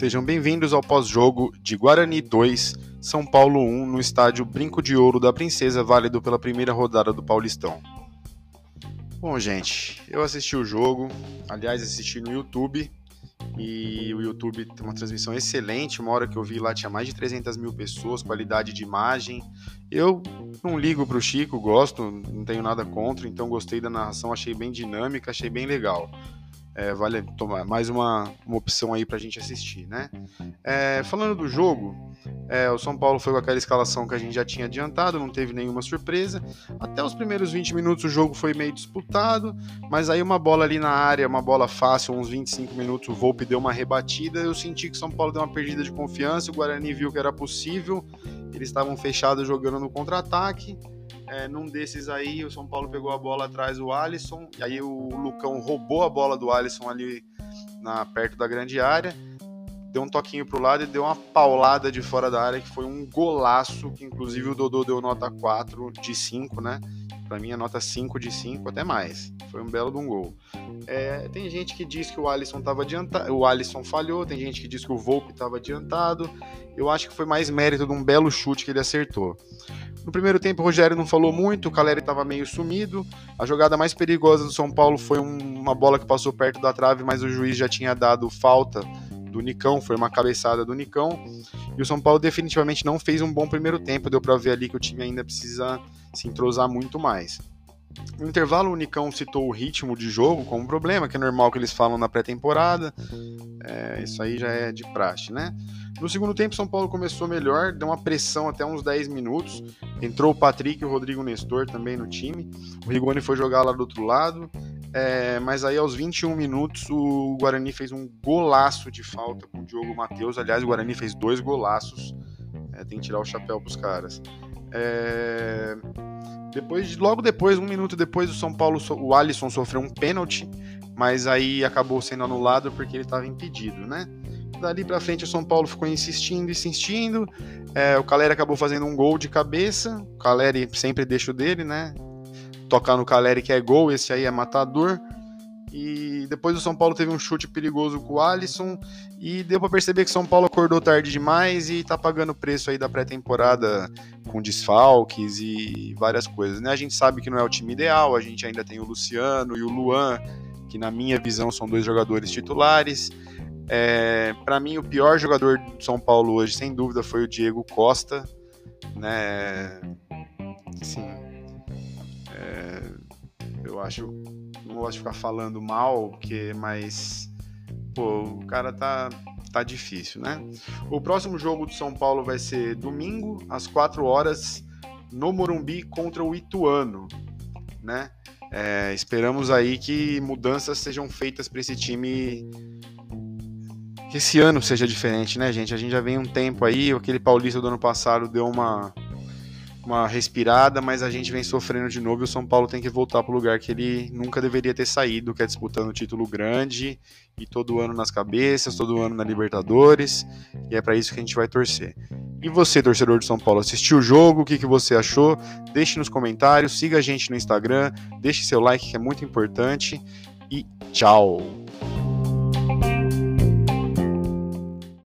Sejam bem-vindos ao pós-jogo de Guarani 2, São Paulo 1, no estádio Brinco de Ouro da Princesa, válido pela primeira rodada do Paulistão. Bom, gente, eu assisti o jogo, aliás, assisti no YouTube, e o YouTube tem uma transmissão excelente. Uma hora que eu vi lá tinha mais de 300 mil pessoas, qualidade de imagem. Eu não ligo para o Chico, gosto, não tenho nada contra, então gostei da narração, achei bem dinâmica, achei bem legal. É, vale tomar mais uma, uma opção aí para a gente assistir, né? É, falando do jogo, é, o São Paulo foi com aquela escalação que a gente já tinha adiantado, não teve nenhuma surpresa. Até os primeiros 20 minutos o jogo foi meio disputado, mas aí uma bola ali na área, uma bola fácil, uns 25 minutos, o Volpe deu uma rebatida. Eu senti que o São Paulo deu uma perdida de confiança, o Guarani viu que era possível, eles estavam fechados jogando no contra-ataque. É, num desses aí, o São Paulo pegou a bola atrás do Alisson, e aí o Lucão roubou a bola do Alisson ali na, perto da grande área, deu um toquinho pro lado e deu uma paulada de fora da área, que foi um golaço, que inclusive o Dodô deu nota 4 de 5, né? Pra mim é nota 5 de 5, até mais. Foi um belo de um gol. É, tem gente que diz que o Alisson estava adiantado, o Alisson falhou, tem gente que diz que o Volpe estava adiantado. Eu acho que foi mais mérito de um belo chute que ele acertou. No primeiro tempo, o Rogério não falou muito, o Caleri estava meio sumido. A jogada mais perigosa do São Paulo foi um, uma bola que passou perto da trave, mas o juiz já tinha dado falta do Nicão, foi uma cabeçada do Nicão. E o São Paulo definitivamente não fez um bom primeiro tempo, deu para ver ali que o time ainda precisa se entrosar muito mais. No intervalo, o Nicão citou o ritmo de jogo como problema, que é normal que eles falam na pré-temporada. É, isso aí já é de praxe, né? No segundo tempo, São Paulo começou melhor, deu uma pressão até uns 10 minutos. Entrou o Patrick e o Rodrigo Nestor também no time. O Rigoni foi jogar lá do outro lado. É, mas aí aos 21 minutos o Guarani fez um golaço de falta com o Diogo Matheus. Aliás, o Guarani fez dois golaços. É, tem que tirar o chapéu pros caras. É... Depois, logo depois, um minuto depois, o São Paulo, o Alisson sofreu um pênalti, mas aí acabou sendo anulado porque ele estava impedido, né? Dali para frente o São Paulo ficou insistindo, insistindo. É, o Caleri acabou fazendo um gol de cabeça. O Caleri sempre deixa o dele, né? Tocar no Caleri que é gol, esse aí é matador. E depois o São Paulo teve um chute perigoso com o Alisson e deu para perceber que o São Paulo acordou tarde demais e tá pagando o preço aí da pré-temporada com desfalques e várias coisas, né? A gente sabe que não é o time ideal, a gente ainda tem o Luciano e o Luan, que na minha visão são dois jogadores titulares. É, para mim o pior jogador do São Paulo hoje, sem dúvida, foi o Diego Costa, né? Sim. Acho não gosto de ficar falando mal, porque, mas pô, o cara tá tá difícil, né? O próximo jogo do São Paulo vai ser domingo às 4 horas no Morumbi contra o Ituano, né? É, esperamos aí que mudanças sejam feitas para esse time que esse ano seja diferente, né, gente? A gente já vem um tempo aí, aquele Paulista do ano passado deu uma uma respirada, mas a gente vem sofrendo de novo e o São Paulo tem que voltar para o lugar que ele nunca deveria ter saído, que é disputando o título grande e todo ano nas cabeças, todo ano na Libertadores, e é para isso que a gente vai torcer. E você, torcedor de São Paulo, assistiu o jogo? O que, que você achou? Deixe nos comentários, siga a gente no Instagram, deixe seu like que é muito importante e tchau!